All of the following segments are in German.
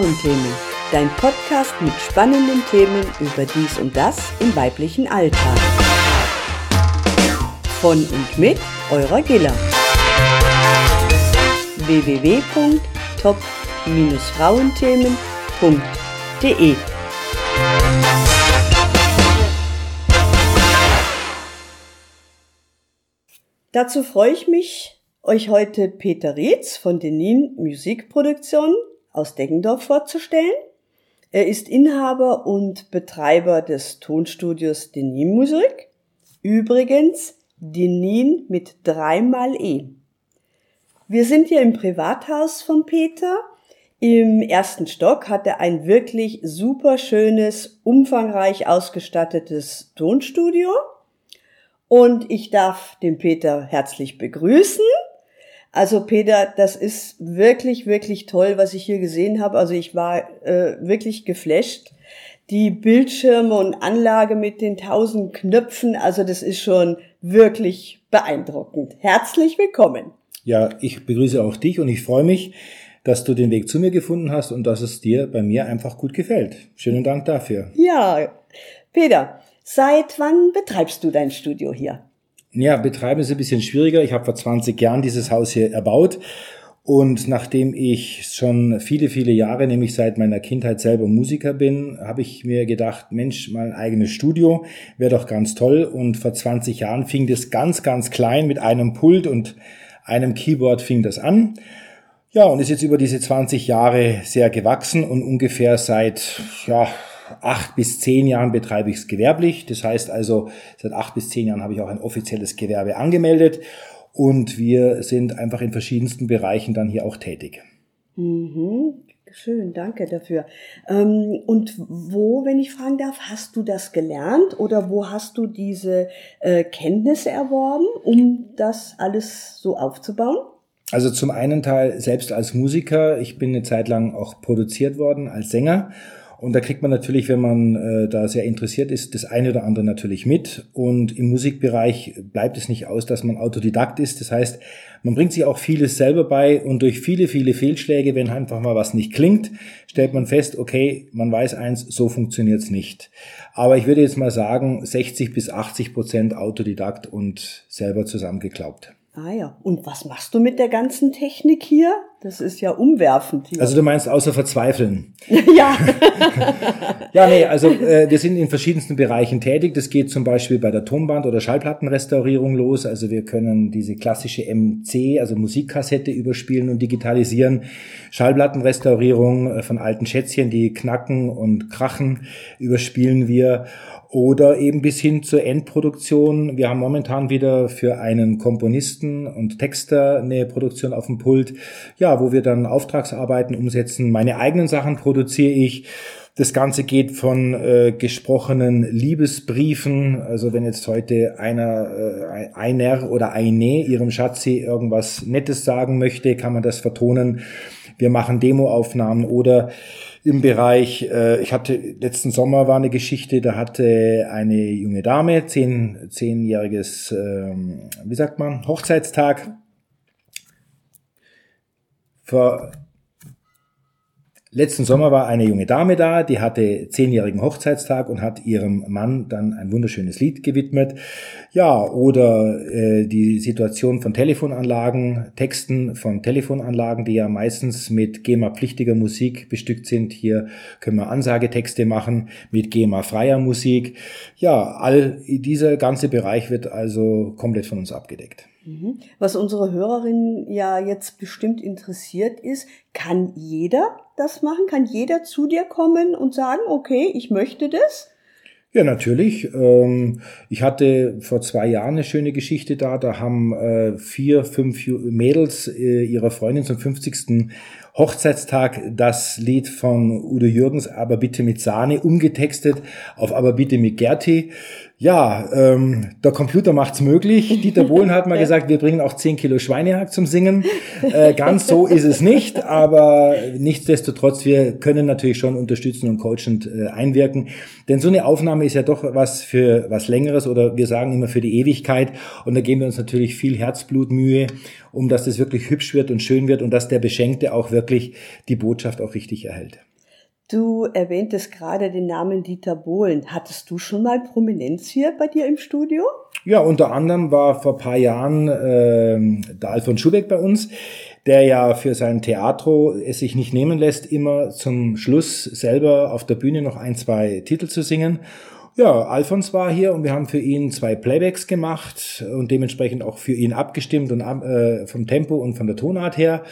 Frauenthemen, dein Podcast mit spannenden Themen über dies und das im weiblichen Alltag. Von und mit eurer Gilla. www.top-frauenthemen.de Dazu freue ich mich, euch heute Peter Rietz von Denin Musikproduktion aus Deggendorf vorzustellen. Er ist Inhaber und Betreiber des Tonstudios Denin Musik. Übrigens Denin mit dreimal E. Wir sind hier im Privathaus von Peter. Im ersten Stock hat er ein wirklich super schönes, umfangreich ausgestattetes Tonstudio. Und ich darf den Peter herzlich begrüßen. Also Peter, das ist wirklich, wirklich toll, was ich hier gesehen habe. Also ich war äh, wirklich geflasht. Die Bildschirme und Anlage mit den tausend Knöpfen, also das ist schon wirklich beeindruckend. Herzlich willkommen. Ja, ich begrüße auch dich und ich freue mich, dass du den Weg zu mir gefunden hast und dass es dir bei mir einfach gut gefällt. Schönen Dank dafür. Ja, Peter, Seit wann betreibst du dein Studio hier? Ja, betreiben ist ein bisschen schwieriger. Ich habe vor 20 Jahren dieses Haus hier erbaut. Und nachdem ich schon viele, viele Jahre, nämlich seit meiner Kindheit selber Musiker bin, habe ich mir gedacht, Mensch, mal ein eigenes Studio wäre doch ganz toll. Und vor 20 Jahren fing das ganz, ganz klein mit einem Pult und einem Keyboard fing das an. Ja, und ist jetzt über diese 20 Jahre sehr gewachsen und ungefähr seit, ja, acht bis zehn Jahren betreibe ich es gewerblich. Das heißt also, seit acht bis zehn Jahren habe ich auch ein offizielles Gewerbe angemeldet und wir sind einfach in verschiedensten Bereichen dann hier auch tätig. Mhm. Schön, danke dafür. Ähm, und wo, wenn ich fragen darf, hast du das gelernt oder wo hast du diese äh, Kenntnisse erworben, um das alles so aufzubauen? Also zum einen Teil selbst als Musiker. Ich bin eine Zeit lang auch produziert worden als Sänger und da kriegt man natürlich, wenn man äh, da sehr interessiert ist, das eine oder andere natürlich mit. Und im Musikbereich bleibt es nicht aus, dass man Autodidakt ist. Das heißt, man bringt sich auch vieles selber bei und durch viele, viele Fehlschläge, wenn einfach mal was nicht klingt, stellt man fest, okay, man weiß eins, so funktioniert's nicht. Aber ich würde jetzt mal sagen, 60 bis 80 Prozent Autodidakt und selber zusammengeklaubt. Ah ja, und was machst du mit der ganzen Technik hier? Das ist ja umwerfend. Hier. Also du meinst außer verzweifeln? ja. ja, nee, also äh, wir sind in verschiedensten Bereichen tätig. Das geht zum Beispiel bei der Tonband- oder Schallplattenrestaurierung los. Also wir können diese klassische MC, also Musikkassette überspielen und digitalisieren. Schallplattenrestaurierung äh, von alten Schätzchen, die knacken und krachen, überspielen wir oder eben bis hin zur Endproduktion. Wir haben momentan wieder für einen Komponisten und Texter eine Produktion auf dem Pult, ja, wo wir dann Auftragsarbeiten umsetzen. Meine eigenen Sachen produziere ich. Das Ganze geht von äh, gesprochenen Liebesbriefen, also wenn jetzt heute einer, äh, einer oder eine ihrem Schatzi irgendwas Nettes sagen möchte, kann man das vertonen. Wir machen Demoaufnahmen oder im Bereich, äh, ich hatte letzten Sommer war eine Geschichte, da hatte eine junge Dame, zehn, zehnjähriges, ähm, wie sagt man, Hochzeitstag. Vor Letzten Sommer war eine junge Dame da, die hatte zehnjährigen Hochzeitstag und hat ihrem Mann dann ein wunderschönes Lied gewidmet. Ja, oder äh, die Situation von Telefonanlagen, Texten von Telefonanlagen, die ja meistens mit GEMA-pflichtiger Musik bestückt sind. Hier können wir Ansagetexte machen mit GEMA-freier Musik. Ja, all dieser ganze Bereich wird also komplett von uns abgedeckt. Mhm. Was unsere Hörerin ja jetzt bestimmt interessiert ist, kann jeder das machen? Kann jeder zu dir kommen und sagen, okay, ich möchte das? Ja, natürlich. Ähm, ich hatte vor zwei Jahren eine schöne Geschichte da. Da haben äh, vier, fünf Mädels äh, ihrer Freundin zum 50. Hochzeitstag das Lied von Udo Jürgens, aber bitte mit Sahne, umgetextet auf aber bitte mit Gerti. Ja, ähm, der Computer macht's möglich. Dieter Bohlen hat mal gesagt, wir bringen auch 10 Kilo Schweinehack zum Singen. Äh, ganz so ist es nicht, aber nichtsdestotrotz, wir können natürlich schon unterstützen und coachend äh, einwirken. Denn so eine Aufnahme ist ja doch was für was Längeres oder wir sagen immer für die Ewigkeit. Und da geben wir uns natürlich viel Herzblut, Mühe, um dass das wirklich hübsch wird und schön wird und dass der Beschenkte auch wirklich die Botschaft auch richtig erhält. Du erwähntest gerade den Namen Dieter Bohlen. Hattest du schon mal Prominenz hier bei dir im Studio? Ja, unter anderem war vor paar Jahren äh, der Alfons Schubeck bei uns, der ja für sein Theatro es sich nicht nehmen lässt, immer zum Schluss selber auf der Bühne noch ein, zwei Titel zu singen. Ja, Alfons war hier und wir haben für ihn zwei Playbacks gemacht und dementsprechend auch für ihn abgestimmt und äh, vom Tempo und von der Tonart her.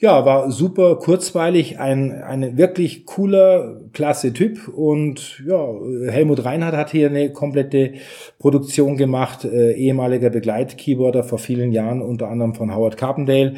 Ja, war super kurzweilig, ein, ein wirklich cooler, klasse Typ und ja, Helmut Reinhardt hat hier eine komplette Produktion gemacht, äh, ehemaliger Begleitkeyboarder vor vielen Jahren, unter anderem von Howard Carpendale.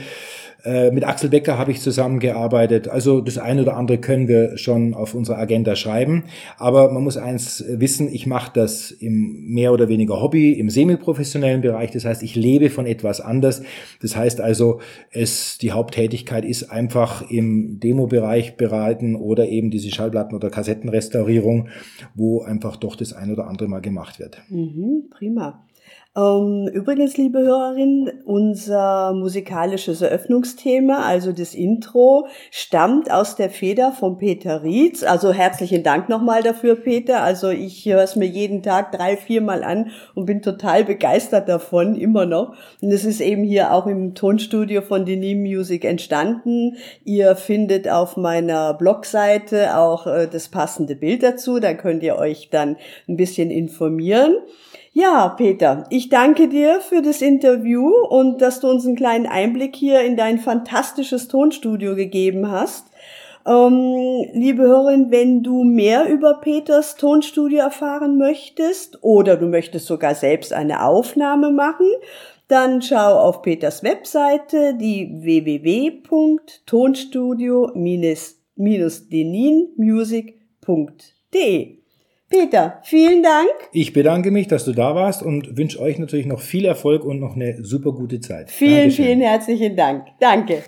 Äh, mit Axel Becker habe ich zusammengearbeitet. Also das eine oder andere können wir schon auf unserer Agenda schreiben. Aber man muss eins wissen, ich mache das im mehr oder weniger Hobby, im semi-professionellen Bereich. Das heißt, ich lebe von etwas anders. Das heißt also, es, die Haupttätigkeit ist einfach im Demo-Bereich bereiten oder eben diese Schallplatten- oder Kassettenrestaurierung, wo einfach doch das ein oder andere mal gemacht wird. Mhm, prima. Ähm, übrigens, liebe Hörerin, unser musikalisches Eröffnungsthema, also das Intro, stammt aus der Feder von Peter Rietz. Also herzlichen Dank nochmal dafür, Peter. Also ich höre es mir jeden Tag drei, viermal an und bin total begeistert davon, immer noch. Und es ist eben hier auch im Tonstudio von Denis Music entstanden. Ihr findet auf meiner Blogseite auch äh, das passende Bild dazu. Da könnt ihr euch dann ein bisschen informieren. Ja, Peter, ich danke dir für das Interview und dass du uns einen kleinen Einblick hier in dein fantastisches Tonstudio gegeben hast. Ähm, liebe Hörerin, wenn du mehr über Peters Tonstudio erfahren möchtest oder du möchtest sogar selbst eine Aufnahme machen, dann schau auf Peters Webseite, die www.tonstudio-deninmusic.de. Peter, vielen Dank. Ich bedanke mich, dass du da warst und wünsche euch natürlich noch viel Erfolg und noch eine super gute Zeit. Vielen, Dankeschön. vielen herzlichen Dank. Danke.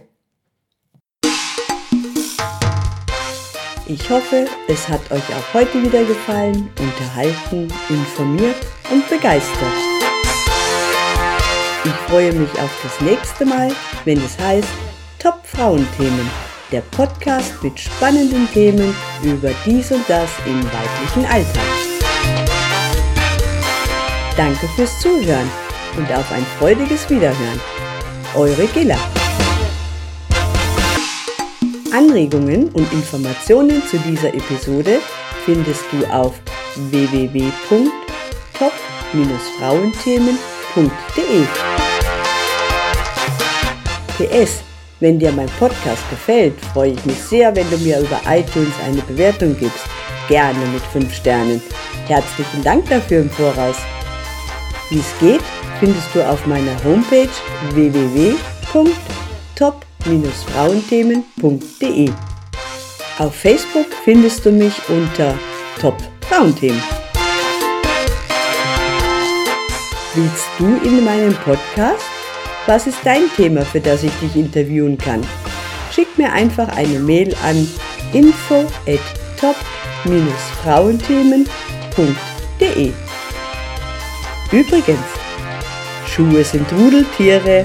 Ich hoffe, es hat euch auch heute wieder gefallen, unterhalten, informiert und begeistert. Ich freue mich auf das nächste Mal, wenn es heißt Top Frauenthemen der Podcast mit spannenden Themen über dies und das im weiblichen Alltag. Danke fürs Zuhören und auf ein freudiges Wiederhören. Eure Gilla. Anregungen und Informationen zu dieser Episode findest du auf www.top-frauenthemen.de. PS wenn dir mein Podcast gefällt, freue ich mich sehr, wenn du mir über iTunes eine Bewertung gibst. Gerne mit 5 Sternen. Herzlichen Dank dafür im Voraus. Wie es geht, findest du auf meiner Homepage www.top-frauenthemen.de. Auf Facebook findest du mich unter Top Frauenthemen. Willst du in meinem Podcast was ist dein Thema, für das ich dich interviewen kann? Schick mir einfach eine Mail an info at top-frauenthemen.de. Übrigens, Schuhe sind Rudeltiere,